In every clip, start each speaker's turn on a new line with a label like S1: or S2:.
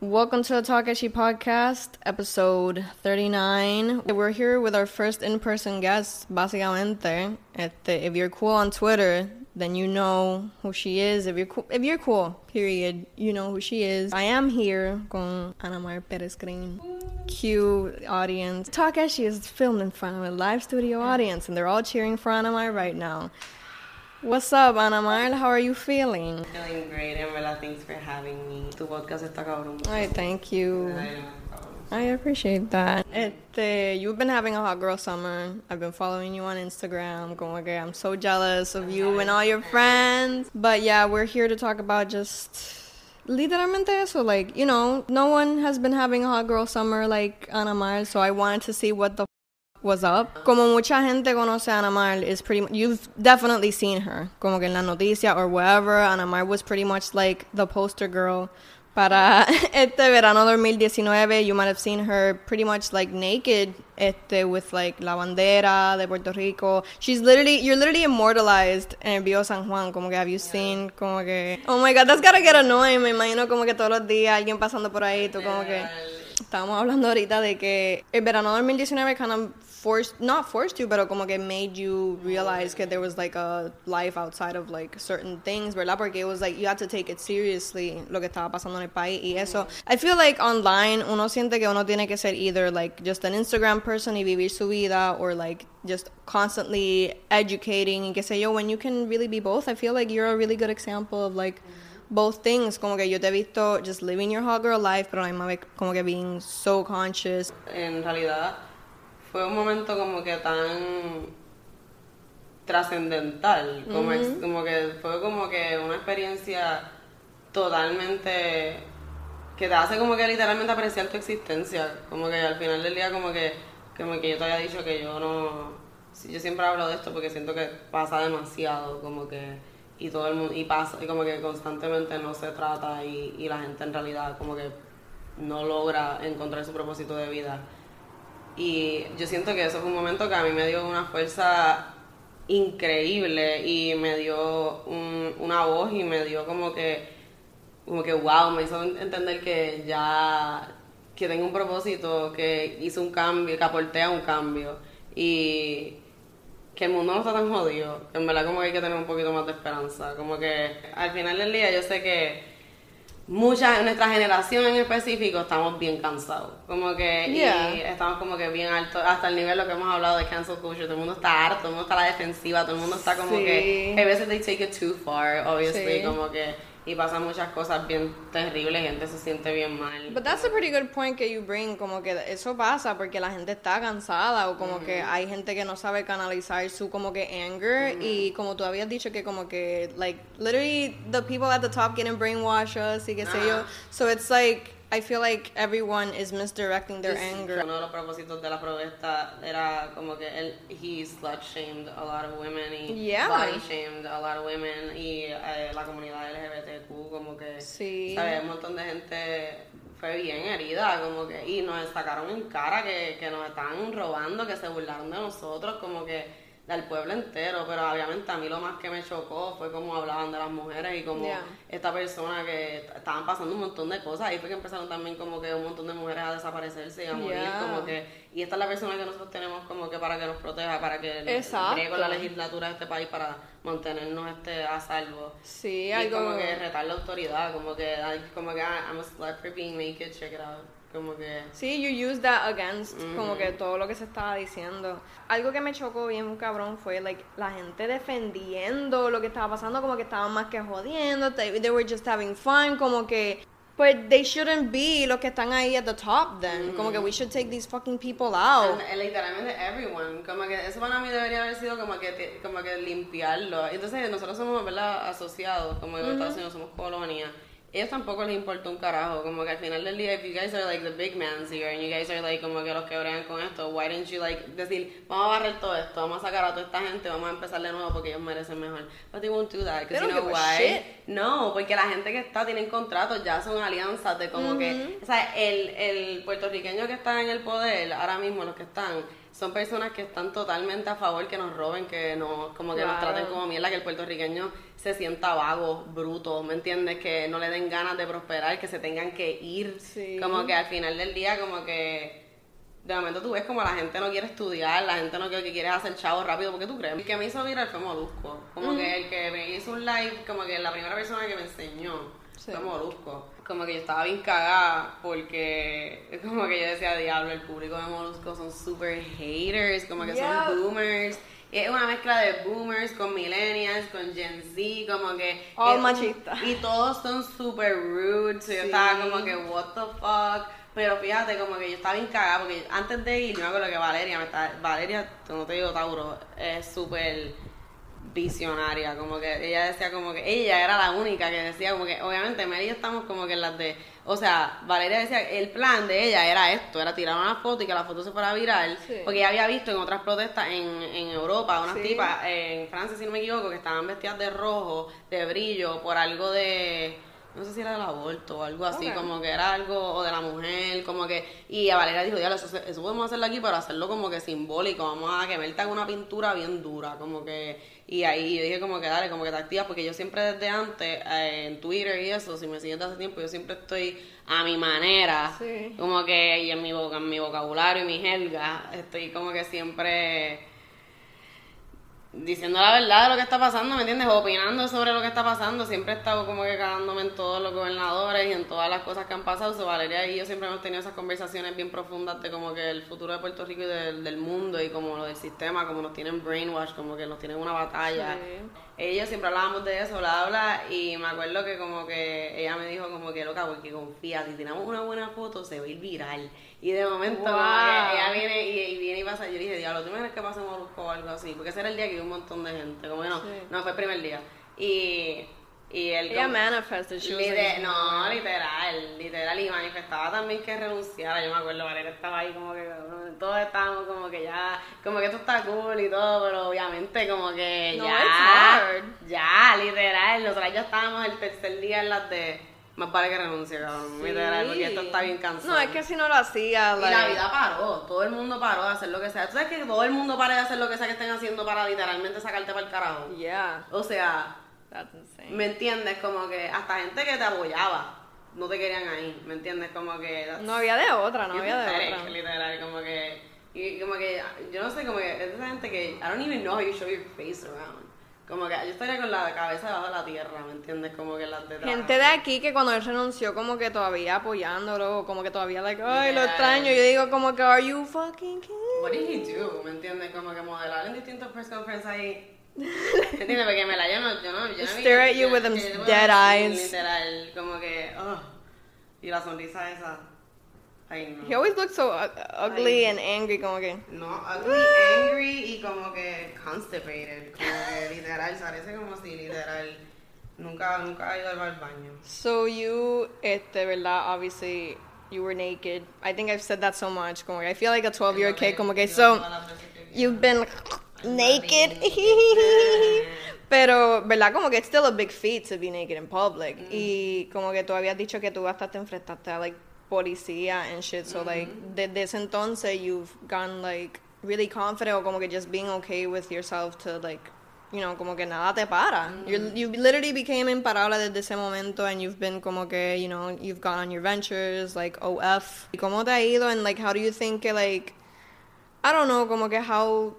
S1: Welcome to the Takashi podcast, episode 39. We're here with our first in person guest, básicamente. If you're cool on Twitter, then you know who she is. If you're cool, if you're cool, period, you know who she is. I am here con Ana Mar Perez Green. Cute audience. Takashi is filmed in front of a live studio audience, and they're all cheering for Ana Mar right now. What's up, Ana Mar? How are you feeling?
S2: Feeling great, verdad, thanks for having me. Tu podcast está cabrón.
S1: I thank you.
S2: Ay.
S1: I appreciate that. Este, you've been having a hot girl summer. I've been following you on Instagram. Como que I'm so jealous of you and all your friends. But yeah, we're here to talk about just literalmente eso. Like, you know, no one has been having a hot girl summer like Ana Mar, so I wanted to see what the was up. Como mucha gente conoce a Ana Mar, is pretty mu- you've definitely seen her. Como que en la noticia or wherever, Ana Mar was pretty much like the poster girl para este verano 2019, you might have seen her pretty much like naked este with like la bandera de Puerto Rico. She's literally you're literally immortalized en el Bio San Juan. Como que have you seen como que Oh my god, that's gotta get annoying. Me imagino como que todos los días alguien pasando por ahí, tú como que Estábamos hablando ahorita de que el verano 2019 kind of forced, not forced you, pero como que made you realize that there was like a life outside of like certain things, ¿verdad? Porque it was like you had to take it seriously lo que estaba pasando en el país y eso. I feel like online uno siente que uno tiene que ser either like just an Instagram person y vivir su vida or like just constantly educating y qué sé yo, when you can really be both. I feel like you're a really good example of like both things. Como que yo te he visto just living your hot girl life, pero misma vez como que being so conscious.
S2: En realidad, fue un momento como que tan trascendental, como, como que fue como que una experiencia totalmente que te hace como que literalmente apreciar tu existencia, como que al final del día como que como que yo te había dicho que yo no yo siempre hablo de esto porque siento que pasa demasiado, como que y todo el mundo y pasa y como que constantemente no se trata y, y la gente en realidad como que no logra encontrar su propósito de vida. Y yo siento que eso fue un momento que a mí me dio una fuerza increíble y me dio un- una voz y me dio como que, como que wow, me hizo entender que ya, que tengo un propósito, que hice un cambio, que aporté un cambio. Y que el mundo no está tan jodido, en verdad como que hay que tener un poquito más de esperanza, como que al final del día yo sé que mucha nuestra generación en específico estamos bien cansados como que
S1: Yeah.
S2: y estamos como que bien altos hasta el nivel lo que hemos hablado de cancel culture todo el mundo está harto todo el mundo está a la defensiva todo el mundo está como
S1: Sí.
S2: que hay veces they take it too far obviously
S1: Sí.
S2: como que y pasan muchas cosas bien terribles gente se siente bien mal.
S1: But that's a pretty good point que you bring, como que eso pasa porque la gente está cansada o como que hay gente que no sabe canalizar su como que anger y como tú habías dicho que como que like literally the people at the top getting brainwash us y qué sé yo. So it's like I feel like everyone is misdirecting their
S2: Sí,
S1: anger.
S2: Uno de los propósitos de la protesta era como que él, he slut shamed a lot of women y
S1: Yeah.
S2: body shamed a lot of women y eh, la comunidad LGBTQ como que,
S1: Sí.
S2: ¿sabes? Un montón de gente fue bien herida como que y nos sacaron en cara que, que nos estaban robando, que se burlaron de nosotros como que del pueblo entero, pero obviamente a mí lo más que me chocó fue cómo hablaban de las mujeres y como
S1: Yeah.
S2: esta persona que estaban pasando un montón de cosas y fue que empezaron también como que un montón de mujeres a desaparecerse y a morir
S1: Yeah.
S2: como que y esta es la persona que nosotros tenemos como que para que nos proteja para que bregue con la legislatura de este país para mantenernos este a salvo
S1: Sí,
S2: y
S1: algo
S2: como que retar la autoridad como que como que ah, I'm a slut for being naked check it out como que
S1: Sí, you use that against como que todo lo que se estaba diciendo. Algo que me chocó bien cabrón fue like la gente defendiendo lo que estaba pasando, como que estaban más que jodiendo, they, they were just having fun, como que but they shouldn't be los que están ahí at the top then. Como que we should take these fucking people out.
S2: And, literalmente everyone, como que eso para mí debería haber sido como que como que limpiarlo. Entonces nosotros somos, ¿verdad? Asociados, como que en Estados Unidos somos colonia. Ellos tampoco les importa un carajo, como que al final del día, if you guys are like the big mans here and you guys are like como que los que bregan con esto, why didn't you like decir, vamos a barrer todo esto, vamos a sacar a toda esta gente, vamos a empezar de nuevo porque ellos merecen mejor. But they won't do that, because you know why? No, porque la gente que está tienen contratos, ya son alianzas de como que, o sea, el, el puertorriqueño que está en el poder, ahora mismo los que están, son personas que están totalmente a favor que nos roben, que nos, como que nos traten como mierda, que el puertorriqueño se sienta vago, bruto, ¿me entiendes? Que no le den ganas de prosperar, que se tengan que ir.
S1: Sí.
S2: Como que al final del día, como que de momento tú ves como la gente no quiere estudiar, la gente no quiere que quiere hacer chavo rápido, porque tú crees. El que me hizo viral fue Molusco. Como que el que me hizo un live, como que la primera persona que me enseñó
S1: Sí.
S2: fue Molusco. Como que yo estaba bien cagada porque como que yo decía, diablo, el público de Molusco son super haters, como que
S1: Yeah.
S2: son boomers. Y es una mezcla de boomers con millennials, con Gen Z, como que...
S1: All
S2: es un-
S1: machista.
S2: Y todos son super rude, so yo estaba como que, what the fuck. Pero fíjate, como que yo estaba bien cagada, porque antes de ir, yo me acuerdo que Valeria, me estaba, Valeria, no te digo Tauro, es súper visionaria, como que ella decía como que ella era la única que decía como que obviamente Mary y yo estamos como que en las de, o sea, Valeria decía el plan de ella era esto, era tirar una foto y que la foto se fuera viral,
S1: Sí.
S2: porque ella había visto en otras protestas en, en Europa, unas
S1: Sí.
S2: tipas en Francia si no me equivoco, que estaban vestidas de rojo, de brillo, por algo de no sé si era del aborto o algo así, como que era algo, o de la mujer, como que, y a Valeria dijo, diablo, eso, podemos hacerlo aquí, pero hacerlo como que simbólico, vamos a que Berta haga una pintura bien dura, como que, y ahí yo dije como que dale, como que te activas, porque yo siempre desde antes, eh, en Twitter y eso, si me sigues desde hace tiempo, yo siempre estoy a mi manera,
S1: Sí.
S2: como que, y en mi, boca, en mi vocabulario y mi jerga, estoy como que siempre diciendo la verdad de lo que está pasando, ¿me entiendes? Opinando sobre lo que está pasando. Siempre he estado como que cagándome en todos los gobernadores y en todas las cosas que han pasado. So, Valeria y yo siempre hemos tenido esas conversaciones bien profundas de como que el futuro de Puerto Rico y del, del mundo y como lo del sistema, como nos tienen brainwash, como que nos tienen una batalla.
S1: Sí.
S2: Ellos siempre hablábamos de eso, bla, bla, y me acuerdo que como que ella me dijo como que loca, porque confía, si tiramos una buena foto se va a ir viral. Y de momento
S1: Wow.
S2: ella viene y, y viene y pasa, yo le dije, diablo, ¿tú crees que pase Molusco o algo así? Porque ese era el día que iba un montón de gente, como que no,
S1: Sí.
S2: no fue el primer día. Y, y él
S1: Ella manifested. She was
S2: Lite-
S1: like,
S2: no, literal, literal, y manifestaba también que renunciara, yo me acuerdo, Valeria estaba ahí como que, todos estábamos como que ya, como que esto está cool y todo, pero obviamente como que
S1: No,
S2: ya, ya, literal, nosotros ya estábamos el tercer día en las de, más vale que renuncie, cabrón, literal, porque esto está bien cansado.
S1: No, es que si no lo hacía,
S2: Y
S1: like,
S2: la vida paró, todo el mundo paró de hacer lo que sea. ¿Tú sabes que todo el mundo para de hacer lo que sea que estén haciendo para literalmente sacarte para el carajo?
S1: Yeah,
S2: O sea,
S1: that's insane.
S2: ¿Me entiendes? Como que hasta gente que te apoyaba no te querían ahí, ¿me entiendes? Como que... that's-
S1: No había de otra, no había de otra.
S2: Literal, como que... Y como que, yo no sé, como que es esa gente que... I don't even know how you show your face around. Como que yo estaría con la cabeza debajo de la tierra, ¿me entiendes? Como que las de
S1: Gente de aquí que cuando él renunció como que todavía apoyándolo, como que todavía like, ay, lo
S2: Yeah.
S1: extraño. Yo digo como que, are you fucking kidding?
S2: What did he do? ¿Me entiendes? Como que modelar en distintos press conferences ahí. ¿Me entiendes? Porque me la no, yo no, yo no
S1: Stare at you
S2: yo-
S1: with them dead eyes.
S2: Literal, como que, ugh. Y la sonrisa esa.
S1: He always looks so uh, ugly and angry, como que.
S2: No, ugly, angry y como que constipated. Como que literal, parece como si literal nunca, nunca ha ido al baño.
S1: So you, este, verdad, obviously you were naked. I think I've said that so much. Como que I feel like a 12 year old kid. Como que so you've been naked. Pero, ¿verdad? Como que it's still a big feat to be naked in public. Y como que tú habías dicho que tú hasta te enfrentaste a like policía and shit. So mm-hmm. like desde ese entonces you've gone like really confident o como que just being okay with yourself to like you know, como que nada te para. Mm-hmm. You're, you literally became imparable desde ese momento and you've been como que, you know, you've gone on your ventures, like OF. ¿Y cómo te ha ido? And like, how do you think que like, I don't know, como que how,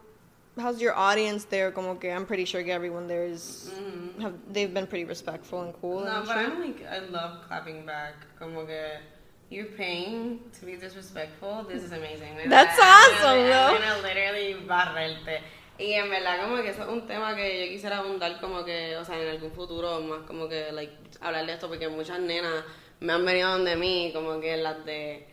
S1: how's your audience there? Como que I'm pretty sure everyone there is, mm-hmm. have, they've been pretty respectful and cool.
S2: No,
S1: and
S2: but
S1: shit.
S2: I'm like, I love clapping back. Como que you're paying to be disrespectful. This is amazing.
S1: That's
S2: I'm
S1: awesome.
S2: I'm gonna literally barrerte. Y en verdad como que eso es un tema que yo quisiera abundar como que, o sea, en algún futuro más como que, like, hablar de esto porque muchas nenas me han venido donde mí como que las de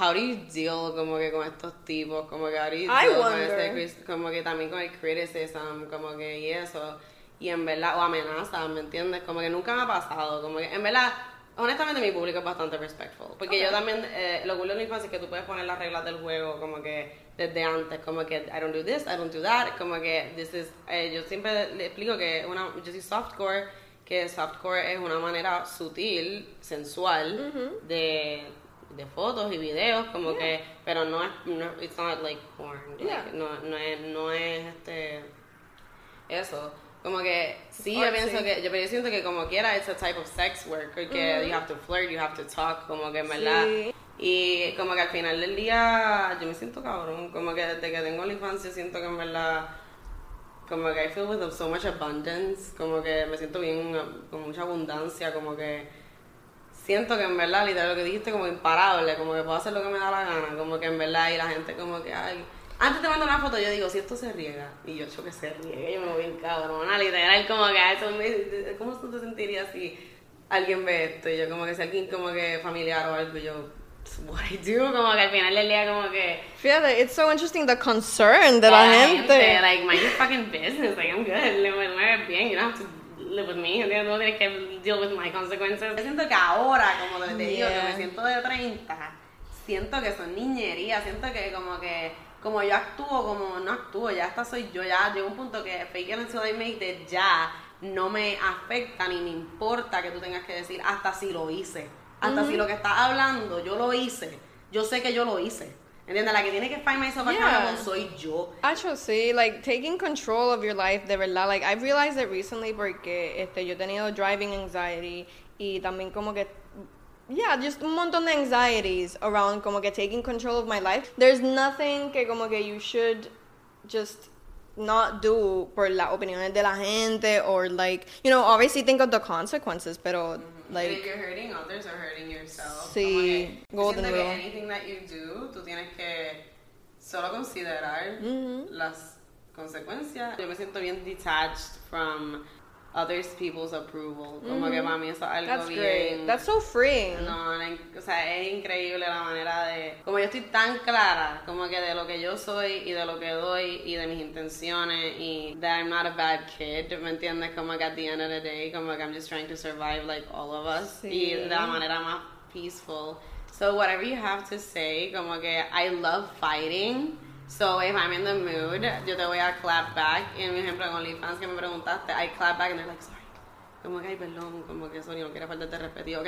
S2: how do you deal como que con estos tipos, como que how do you deal con ese como que también con el criticism, como que y eso, y en verdad, o amenazas, ¿me entiendes? Como que nunca me ha pasado, como que en verdad, honestamente mi público es bastante respectful, porque yo también, eh, lo cool de la infancia es que tú puedes poner las reglas del juego como que desde antes, como que I don't do this, I don't do that, como que this is, eh, yo siempre le explico que una, yo soy softcore, que softcore es una manera sutil, sensual, de de fotos y videos, como que, pero no es, no, it's not like porn, like, no, no es, no es este, eso. Como que sí, yo pienso que, yo, pero yo siento que como quiera, it's a type of sex work, porque you have to flirt, you have to talk, como que en verdad.
S1: Sí.
S2: Y como que al final del día yo me siento cabrón, como que desde que tengo la infancia siento que en verdad como que I feel with so much abundance, como que me siento bien con mucha abundancia, como que siento que en verdad, literal lo que dijiste como imparable, como que puedo hacer lo que me da la gana, como que en verdad y la gente como que ay, antes te mando una foto yo digo, si esto se riega, y yo hecho que se riega, yo me voy bien cabrona, literal como que eso me, ¿cómo tú te sentirías si alguien ve esto? Y yo como que si alguien como que familiar o algo, y yo what I do, como que al final del día como que
S1: Fíjate, it's so interesting the concern de la gente.
S2: like mind your fucking business, like I'm good, with me bien, you don't have to live with me, ¿entiendes? No tienes que deal with my consequences. Yo siento que ahora, como te digo, que me siento de 30, siento que son niñerías, siento que como que como yo actúo, como no actúo, ya esta soy yo, ya llegó un punto que fake it until I make it ya no me afecta ni me importa que tú tengas que decir hasta si lo hice, hasta si lo que estás hablando yo lo hice, yo sé que yo lo hice. ¿Entiendes? La que tiene que find myself
S1: Yeah.
S2: soy yo.
S1: Actually, sí, like taking control of your life, de verdad, like I've realized it recently porque este, yo he tenido driving anxiety y también como que, yeah, just un montón de anxieties around como que taking control of my life. There's nothing que como que you should just not do por las opiniones de la gente or like, you know, obviously think of the consequences, pero
S2: mm-hmm. if
S1: like,
S2: you're hurting others or hurting yourself.
S1: Sí,
S2: como que
S1: golden
S2: que
S1: rule.
S2: anything that you do, tú tienes que solo considerar mm-hmm. las consecuencias. Yo me siento bien detached from others people's approval. Como que mm-hmm. para mí eso es algo
S1: that's
S2: bien...
S1: great. That's so freeing.
S2: No, no, o sea, es increíble la manera de... Como yo estoy tan clara, como que de lo que yo soy y de lo que doy y de mis intenciones y that I'm not a bad kid, ¿me entiendes? Como que at the end of the day, como que I'm just trying to survive like all of us
S1: Sí.
S2: y de la manera más peaceful. So whatever you have to say, como que I love fighting. So if I'm in the mood, yo te voy a clap back. Y en mi ejemplo con OnlyFans que me preguntaste, I clap back and they're like, sorry. Como que, ay, perdón, como que sorry, no quiero faltarte respeto. Ok.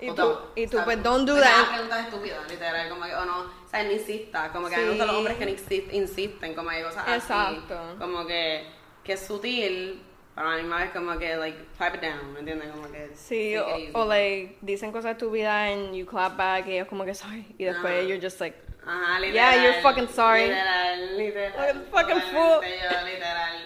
S1: Y tú- y tú, pues, don't do
S2: Pues,
S1: that.
S2: nada, preguntas estúpidas, literal, como que, o no, o sea, no insista, como que me gustan los hombres que insisten, como que cosas
S1: Exacto.
S2: así. Como que, que es sutil, pero a la misma vez como que, like, pipe it down, ¿me entiendes? Como que,
S1: Sí, o, o like dicen cosas estúpidas and you clap back y ellos como que sorry y después you're just like
S2: Ajá, literal.
S1: Yeah, you're fucking sorry.
S2: Literal, literal.
S1: Fucking- fucking fool.
S2: Yo, literal.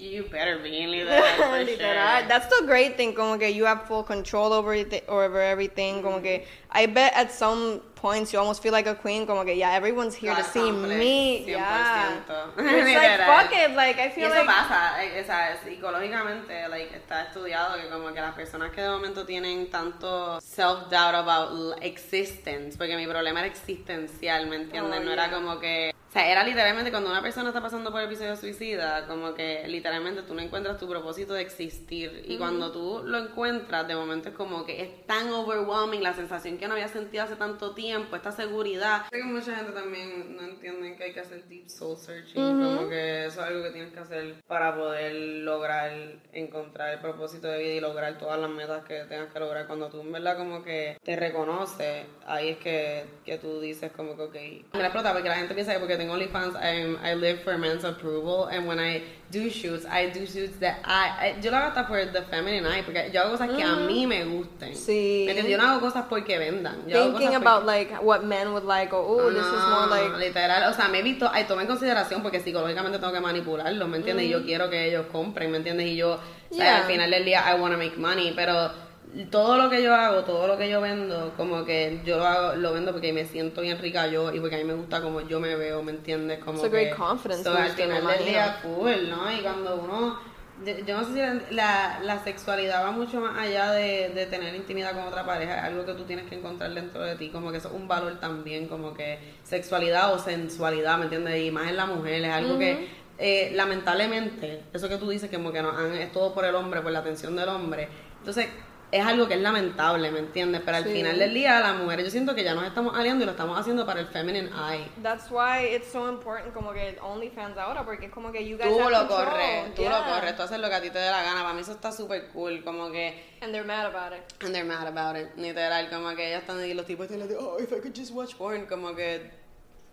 S2: You better be, literal, for
S1: literal.
S2: sure.
S1: That's the great thing, como que you have full control over it, over everything, como que I bet at some points you almost feel like a queen, como que yeah, everyone's here to
S2: God
S1: see
S2: complex,
S1: me, yeah.
S2: 100%.
S1: It's like
S2: Literal.
S1: fuck it, like I
S2: Y
S1: feel
S2: eso
S1: like
S2: pasa, eh, o sea, psicológicamente, like, está estudiado que como que las personas que de momento tienen tanto self-doubt about l- existence, porque mi problema era existencial, ¿me entiendes?
S1: Oh,
S2: no era
S1: yeah.
S2: como que... O sea, era literalmente cuando una persona está pasando por episodio suicida, como que literalmente tú no encuentras tu propósito de existir. Y cuando tú lo encuentras, de momento es como que es tan overwhelming la sensación que no había sentido hace tanto tiempo, esta seguridad. Sé que mucha gente también no entienden que hay que hacer deep soul searching, como que eso es algo que tienes que hacer para poder lograr encontrar el propósito de vida y lograr todas las metas que tengas que lograr. Cuando tú en verdad como que te reconoces, ahí es que, que tú dices como que, ok, me la explota porque la gente piensa que porque tengo OnlyFans, I'm- I live for men's approval, and when I do shoots, I do shoots that I, I- yo lo hago hasta por the feminine eye, porque yo hago cosas que a mí me gusten.
S1: Sí.
S2: ¿Me entiendes? Yo no hago cosas porque vendan. Yo hago
S1: thinking
S2: cosas
S1: about like what men would like, or oh, this is more
S2: no,
S1: like
S2: literal, o sea, me he visto, ay, toma en consideración porque psicológicamente tengo que manipularlos, ¿me entiendes? Y yo quiero que ellos compren, ¿me entiendes? Y yo, o sea,
S1: Yeah.
S2: al final del día, I wanna make money, pero todo lo que yo hago, todo lo que yo vendo, como que yo lo hago, lo vendo porque me siento bien rica yo y porque a mí me gusta como yo me veo, ¿me entiendes? Como
S1: It's a
S2: que,
S1: great confidence
S2: so, al final del día, full, ¿no? Y cuando uno yo, yo no sé si la, la, la sexualidad va mucho más allá de, de tener intimidad con otra pareja, es algo que tú tienes que encontrar dentro de ti, como que eso es un valor también, como que sexualidad o sensualidad, ¿me entiendes? Y más en la mujer, es algo que eh, lamentablemente, eso que tú dices que como que han, es todo por el hombre, por la atención del hombre, entonces es algo que es lamentable, ¿me entiendes? Pero al
S1: Sí.
S2: final del día, las mujeres, yo siento que ya nos estamos aliando y lo estamos haciendo para el feminine eye.
S1: That's why it's so important como que OnlyFans ahora, porque es como que you guys
S2: Tú
S1: have
S2: lo
S1: control.
S2: corres, tú lo
S1: Yeah.
S2: corres, tú haces lo que a ti te dé la gana. Para mí eso está súper cool, como que
S1: And they're mad about it.
S2: And they're mad about it, literal, como que ellas están ahí, los tipos están like, oh, if I could just watch porn, como que,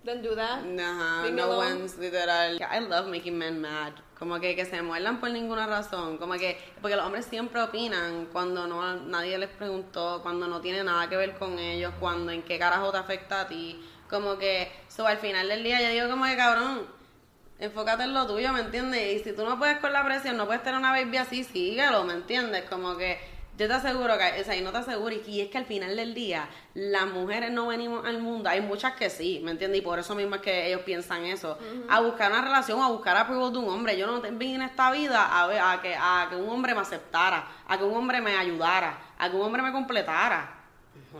S1: Then do that. Leave
S2: no one's, literal. I love making men mad, como que que se muerdan por ninguna razón, como que, porque los hombres siempre opinan cuando no, nadie les preguntó, cuando no tiene nada que ver con ellos, cuando en qué carajo te afecta a ti, como que, so al final del día yo digo como que cabrón, enfócate en lo tuyo, ¿me entiendes? Y si tú no puedes con la presión, no puedes tener una baby así, síguelo, ¿me entiendes? Como que yo te aseguro que, o sea, y no te aseguro, y, es que al final del día, las mujeres no venimos al mundo, hay muchas que sí, ¿me entiendes? Y por eso mismo es que ellos piensan eso, a buscar una relación, a buscar approval de un hombre. Yo no vine a esta vida a, ver, a, que, a que un hombre me aceptara, a que un hombre me ayudara, a que un hombre me completara.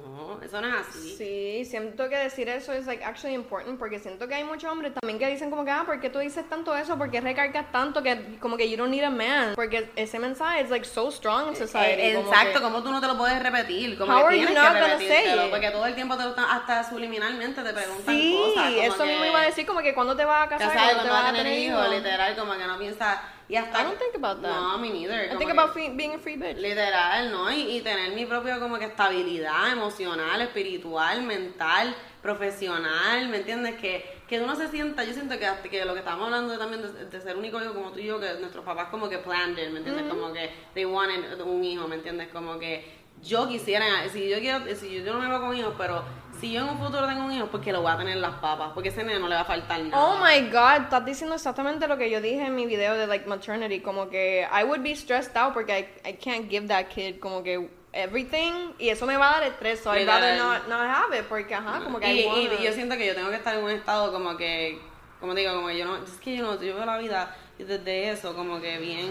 S2: No, eso no es así.
S1: Sí, siento que decir eso es like actually important porque siento que hay muchos hombres también que dicen como que ah, ¿por qué tú dices tanto eso? ¿Por qué recargas tanto que como que you don't need a man? Porque ese mensaje es like so strong in society.
S2: Eh,
S1: como
S2: exacto,
S1: que-
S2: como tú no te lo puedes repetir, como que tienes que repetírtelo, porque todo el tiempo te lo están, hasta subliminalmente te preguntan
S1: Sí,
S2: cosas. como
S1: eso
S2: que,
S1: mismo iba a decir como que cuando te vas a casar, cuando te vas
S2: a tener hijos, literal, como que no piensas, y hasta...
S1: I don't think about that.
S2: No, me neither.
S1: I think about free- being a free bitch.
S2: Literal, ¿no? Y, y tener mi propio como que estabilidad emocional, espiritual, mental, profesional, ¿me entiendes? Que, que uno se sienta, yo siento que, hasta que lo que estamos hablando también de, de ser único hijo como tú y yo, que nuestros papás como que planned it, ¿me entiendes? Como que they wanted un hijo, ¿me entiendes? Como que yo quisiera, si yo quiero, si yo, yo no me veo con hijos, pero si yo en un futuro tengo un hijo, pues que lo voy a tener en las papas, porque ese nene no le va a faltar nada.
S1: Oh my god, estás diciendo exactamente lo que yo dije en mi video de like maternity, como que I would be stressed out porque I, I can't give that kid como que everything y eso me va a dar estrés, so I'd rather not, not have it porque ajá, como que
S2: y,
S1: I wanna-
S2: y yo siento que yo tengo que estar en un estado como que, como digo, como que yo no, es que yo no, yo veo la vida desde eso, como que bien,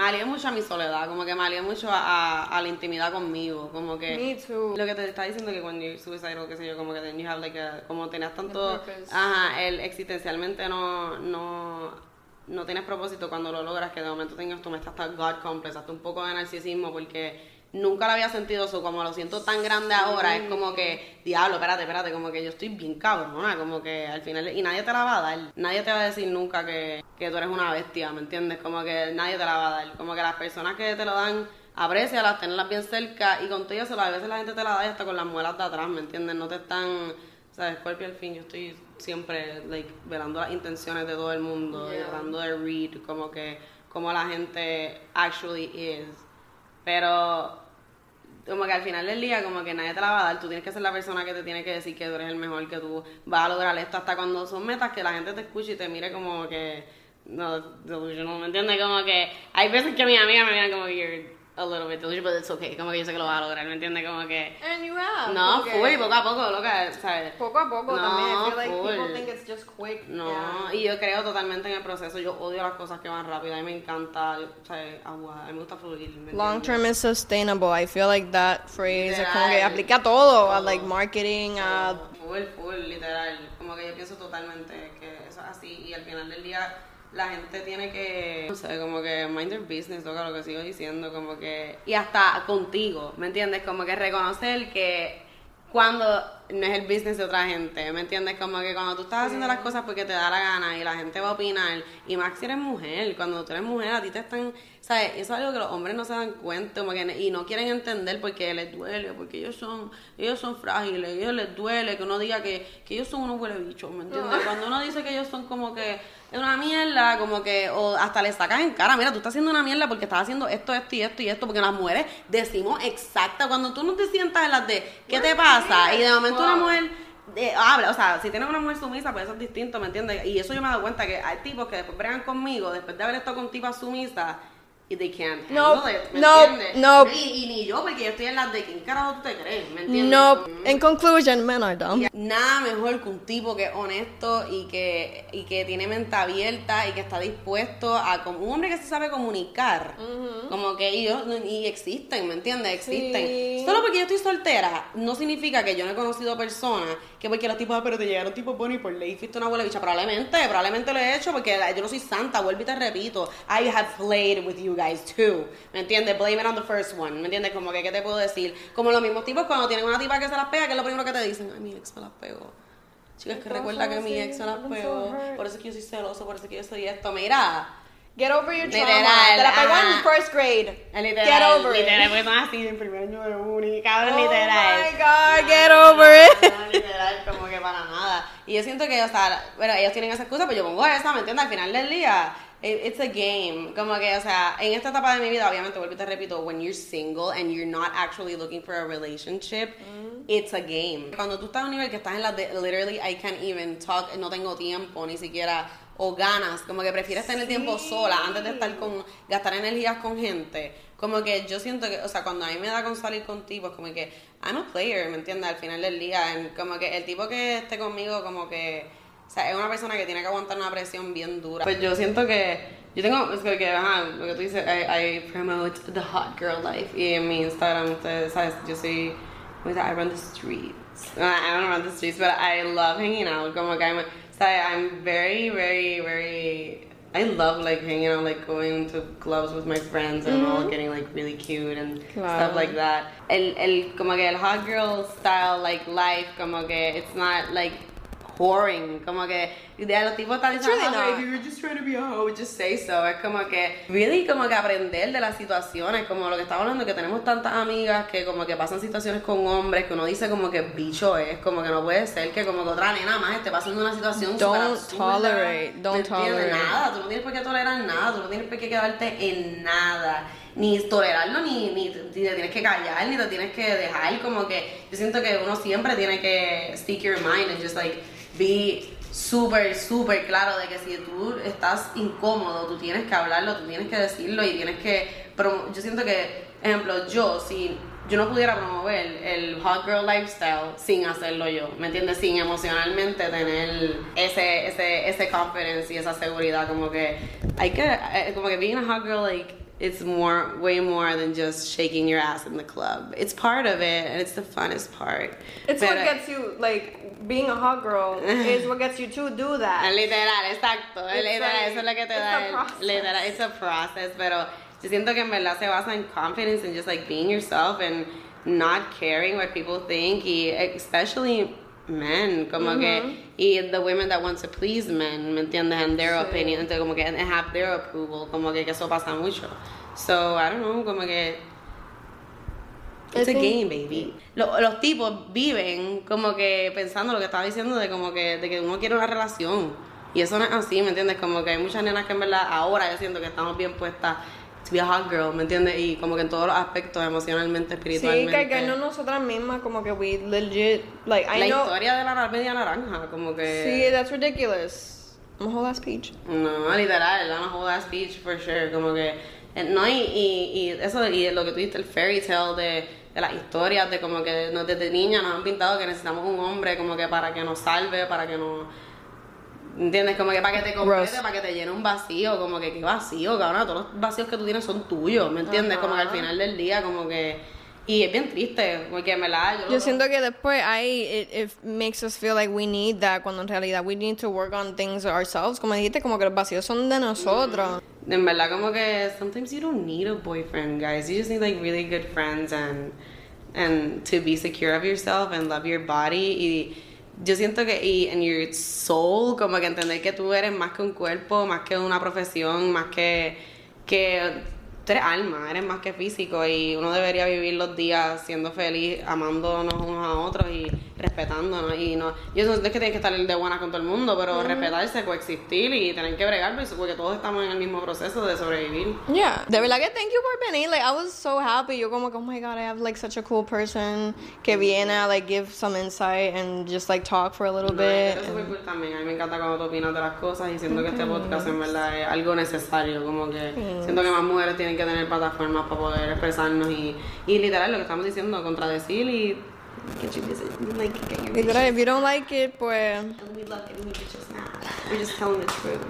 S2: me alié mucho a mi soledad, como que me alié mucho a, a- a la intimidad conmigo, como que...
S1: Me too.
S2: Lo que te está diciendo que cuando you're suicidal, qué sé yo, como que then you have like a- como tenías tanto, ajá, el existencialmente no, no, no tienes propósito cuando lo logras, que de momento tengas tu hasta God complex, hasta un poco de narcisismo, porque nunca lo había sentido eso, como lo siento tan grande ahora, es como que, diablo, espérate, espérate, como que yo estoy bien cabrona, como que al final, y nadie te la va a dar, nadie te va a decir nunca que, que tú eres una bestia, ¿me entiendes? Como que nadie te la va a dar, como que las personas que te lo dan, aprecialas, tenerlas bien cerca, y con todo eso, a veces la gente te la da y hasta con las muelas de atrás, ¿me entiendes? No te están, sabes, Scorpio al fin, yo estoy siempre, like, velando las intenciones de todo el mundo, y
S1: Yeah.
S2: tratando de read, como que, como la gente actually is, pero como que al final del día como que nadie te la va a dar, tú tienes que ser la persona que te tiene que decir que tú eres el mejor, que tú vas a lograr esto, hasta cuando son metas que la gente te escuche y te mire como que, no, delusional, ¿me entiendes? Como que hay veces que mis amigas me miran como que a little bit delusional, but it's okay, como que yo sé que lo vas a lograr, ¿me entiendes? Como que,
S1: And you have.
S2: no,
S1: que
S2: full, poco a poco, loca, ¿sabes?
S1: Poco a poco
S2: No,
S1: también. I feel like
S2: full.
S1: people think it's just quick.
S2: No,
S1: yeah.
S2: y yo creo totalmente en el proceso. Yo odio las cosas que van rápido. A mí me encanta, sea, agua, a mí me gusta fluir. ¿me
S1: Long term is sustainable. I feel like that phrase es como que
S2: Literal.
S1: aplica a todo, a
S2: Todo.
S1: like marketing, a
S2: Full, full, literal. Como que yo pienso totalmente que eso es así. Y al final del día, la gente tiene que, no sé, como que mind their business, loca, lo que sigo diciendo. Como que, y hasta contigo, ¿me entiendes? Como que reconocer que cuando no es el business de otra gente, ¿me entiendes? Como que cuando tú estás haciendo las cosas porque te da la gana y la gente va a opinar, y más si eres mujer, cuando tú eres mujer a ti te están, ¿sabes? Eso es algo que los hombres no se dan cuenta como que, y no quieren entender porque les duele, porque ellos son, ellos son frágiles, ellos les duele que uno diga que, que ellos son unos huele bichos, ¿me entiendes? Cuando uno dice que ellos son como que es una mierda, como que, o hasta le sacas en cara, mira, tú estás haciendo una mierda porque estás haciendo esto, esto y esto y esto, porque las mujeres decimos exacta, cuando tú no te sientas en las de, ¿qué te pasa? Y de momento una mujer eh, habla, o sea, si tienes una mujer sumisa, pues eso es distinto, ¿me entiendes? Y eso yo me he dado cuenta que hay tipos que después bregan conmigo, después de haber estado con tipas sumisas, they can't
S1: No,
S2: handle it, ¿me
S1: no,
S2: entiendes?
S1: no.
S2: Y, y ni yo, porque yo estoy en las de, ¿quién carajo tú te crees? ¿Me entiendes?
S1: no.
S2: Mm.
S1: In conclusion, men are dumb.
S2: Nada mejor que un tipo que es honesto y que, y que tiene mente abierta y que está dispuesto a como un hombre que se sabe comunicar. Como que ellos y existen, ¿me entiendes? Existen.
S1: Sí.
S2: Solo porque yo estoy soltera no significa que yo no he conocido personas que porque los tipos, ah, pero te llegaron tipos buenos y por ley fuiste una abuela bicha. Probablemente, probablemente lo he hecho porque yo no soy santa, vuelvo y te repito. I have played with you guys, two. ¿Me entiendes? Blame it on the first one. ¿Me entiendes? Como que, ¿qué te puedo decir? Como los mismos tipos cuando tienen una tipa que se las pega, que es lo primero que te dicen, ay, mi ex me las pegó. Chicas, que recuerda que mi ex se las pegó. Por eso es que yo soy celoso, por eso es que yo soy esto. Mira.
S1: Get over your trauma.
S2: Literal,
S1: Te la pegó
S2: ajá.
S1: en first grade.
S2: Literal,
S1: Get over
S2: literal,
S1: it.
S2: porque son así en primer año de uni, cabrón,
S1: Oh
S2: literal.
S1: my God, get over it.
S2: Literal, como que para nada. Y yo siento que, o sea, bueno, ellos tienen esa excusa, pues yo pongo esa, ¿me entiendes? Al final del día, it- it's a game. Como que, o sea, en esta etapa de mi vida, obviamente, vuelvo y te repito, when you're single and you're not actually looking for a relationship, it's a game. Cuando tú estás a un nivel que estás en la de, literally, I can't even talk, no tengo tiempo, ni siquiera, o ganas, como que prefieres tener tiempo sola antes de estar con, gastar energías con gente. Como que yo siento que, o sea, cuando a mí me da con salir con tipos, como que, I'm a player, ¿me entiendes? Al final del día, como que el tipo que esté conmigo, como que, o sea, es una persona que tiene que aguantar una presión bien dura. Pues yo siento que, yo tengo, es que, ajá, lo que tú dices, I, I promote the hot girl life. Y en mi Instagram, ustedes, ¿sabes? Yo soy. I run the streets. Uh, I don't run the streets, but I love hanging out. Como que I'm, o sea, I'm very, very, very, I love like hanging out, like going to clubs with my friends and all mm-hmm. getting like really cute and
S1: Claro.
S2: stuff like that. El, el, como que el hot girl style, like life, como que it's not like whoring, como que de los tipos están diciendo,
S1: really
S2: "Oh,
S1: not.
S2: if you were just trying to be a hoe, just say so. Es como que, really, como que aprender de las situaciones, como lo que estaba hablando, que tenemos tantas amigas que como que pasan situaciones con hombres, que uno dice como que bicho es, como que no puede ser que como que otra nena más esté pasando una situación
S1: Don't
S2: absurda.
S1: tolerate, don't tolerate.
S2: Nada, tú no tienes por qué tolerar nada, tú no tienes por qué quedarte en nada. Ni tolerarlo, ni, ni, ni te tienes que callar, ni te tienes que dejar. Como que yo siento que uno siempre tiene que speak your mind and just like be súper, súper claro de que si tú estás incómodo, tú tienes que hablarlo, tú tienes que decirlo y tienes que... promo- Yo siento que, ejemplo, yo, si yo no pudiera promover el hot girl lifestyle sin hacerlo yo, ¿me entiendes? Sin emocionalmente tener ese, ese, ese confidence y esa seguridad, como que hay que, eh, como que being a hot girl, like, it's more, way more than just shaking your ass in the club. It's part of it, and it's the funnest part.
S1: It's
S2: Pero-
S1: what gets you, like, being a hot girl is what gets you to do that.
S2: Literal, exacto.
S1: It's
S2: literal,
S1: like-
S2: eso es lo que te da.
S1: a process.
S2: Literal, it's a process, pero yo siento que en verdad se basa en confidence and just like being yourself and not caring what people think y especially men, como que y the women that want to please men, ¿me entiendes? And their
S1: Sí.
S2: opinion, entonces como que and have their approval, como que, que eso pasa mucho. So, I don't know, como que It's
S1: I
S2: a game, baby. Lo- los tipos viven como que pensando lo que estaba diciendo de como que, de que uno quiere una relación. Y eso no es así, ¿me entiendes? Como que hay muchas nenas que en verdad ahora yo siento que estamos bien puestas be a hot girl, ¿me entiendes? Y como que en todos los aspectos, emocionalmente,
S1: Sí,
S2: espiritualmente.
S1: que, que no nosotras mismas, como que we legit, like, I
S2: La
S1: know.
S2: historia de la media naranja, como que...
S1: Sí, that's ridiculous. I'm a whole ass peach.
S2: No, literal, la whole ass speech for sure, como que eh, no y, y, y eso y lo que tú dijiste el fairy tale de, de las historias de como que desde niña nos han pintado que necesitamos un hombre como que para que nos salve, para que nos ¿Entiendes? Como que para que te complete,
S1: Gross.
S2: para que te llene un vacío, como que qué vacío, cabrón, todos los vacíos que tú tienes son tuyos, ¿me entiendes? Como que al
S1: Ajá.
S2: final del día, como que... Y es bien triste, porque en verdad yo...
S1: Yo siento que después ahí it, it makes us feel like we need that cuando en realidad we need to work on things ourselves. Como dijiste, como que los vacíos son de nosotros.
S2: En verdad, como que sometimes you don't need a boyfriend, guys. You just need like really good friends and and to be secure of yourself and love your body. Y yo siento que y en your soul, como que entender que tú eres más que un cuerpo, más que una profesión, más que que tú eres alma, eres más que físico y uno debería vivir los días siendo feliz, amándonos unos a otros y respetándonos y no yo no es que tienes que estar de buena con todo el mundo, pero respetarse, coexistir y tener que bregar pues, porque todos estamos en el mismo proceso de sobrevivir.
S1: Yeah. De verdad que thank you por venir. Like I was so happy. Yo como que, oh my god, I have like such a cool person que viene a like give some insight and just like talk for a little
S2: No,
S1: bit.
S2: es súper cool también. A mí me encanta cuando tú opinas de las cosas y siento que este podcast en verdad es algo necesario. Como que siento que más mujeres tienen que tener plataformas para poder expresarnos y, y literal lo que estamos diciendo, contradecir y get your business, like, get your
S1: Literal, if you don't like it, pues
S2: And we love it, we just not. We're just telling the truth.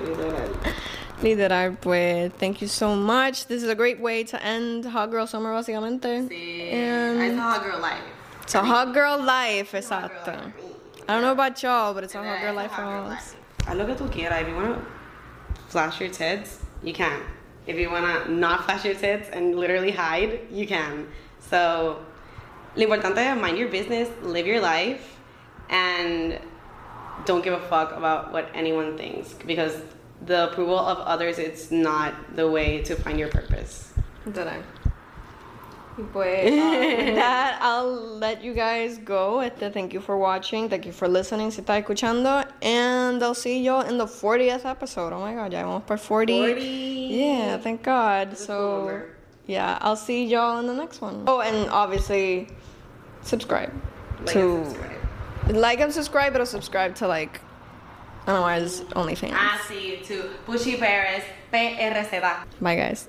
S2: Literal.
S1: literal, pues thank you so much. This is a great way to end Hot Girl Summer básicamente.
S2: Sí.
S1: And
S2: It's a hot girl life.
S1: it's a hot girl life,
S2: girl
S1: exacto.
S2: life.
S1: I don't know about y'all, but it's a hot girl life for us.
S2: I Haz lo que tú quieras. If you want to flash your tits, you can. If you wanna not flash your tits and literally hide, you can. So, lo importante mind your business, live your life, and don't give a fuck about what anyone thinks because the approval of others it's not the way to find your purpose.
S1: Did I? Pues, uh, with that, I'll let you guys go. Este, thank you for watching. Thank you for listening. Si está escuchando. And I'll see you in the 40th episode. Oh my god, ya vamos por 40.
S2: 40.
S1: Yeah, thank God.
S2: That's
S1: so, yeah, I'll see y'all in the next one. Oh, and obviously, subscribe.
S2: Like
S1: to
S2: and subscribe.
S1: like and subscribe, but subscribe to like, I don't know why it's OnlyFans.
S2: I see you too. Pushy Paris, PRZ.
S1: Bye, guys.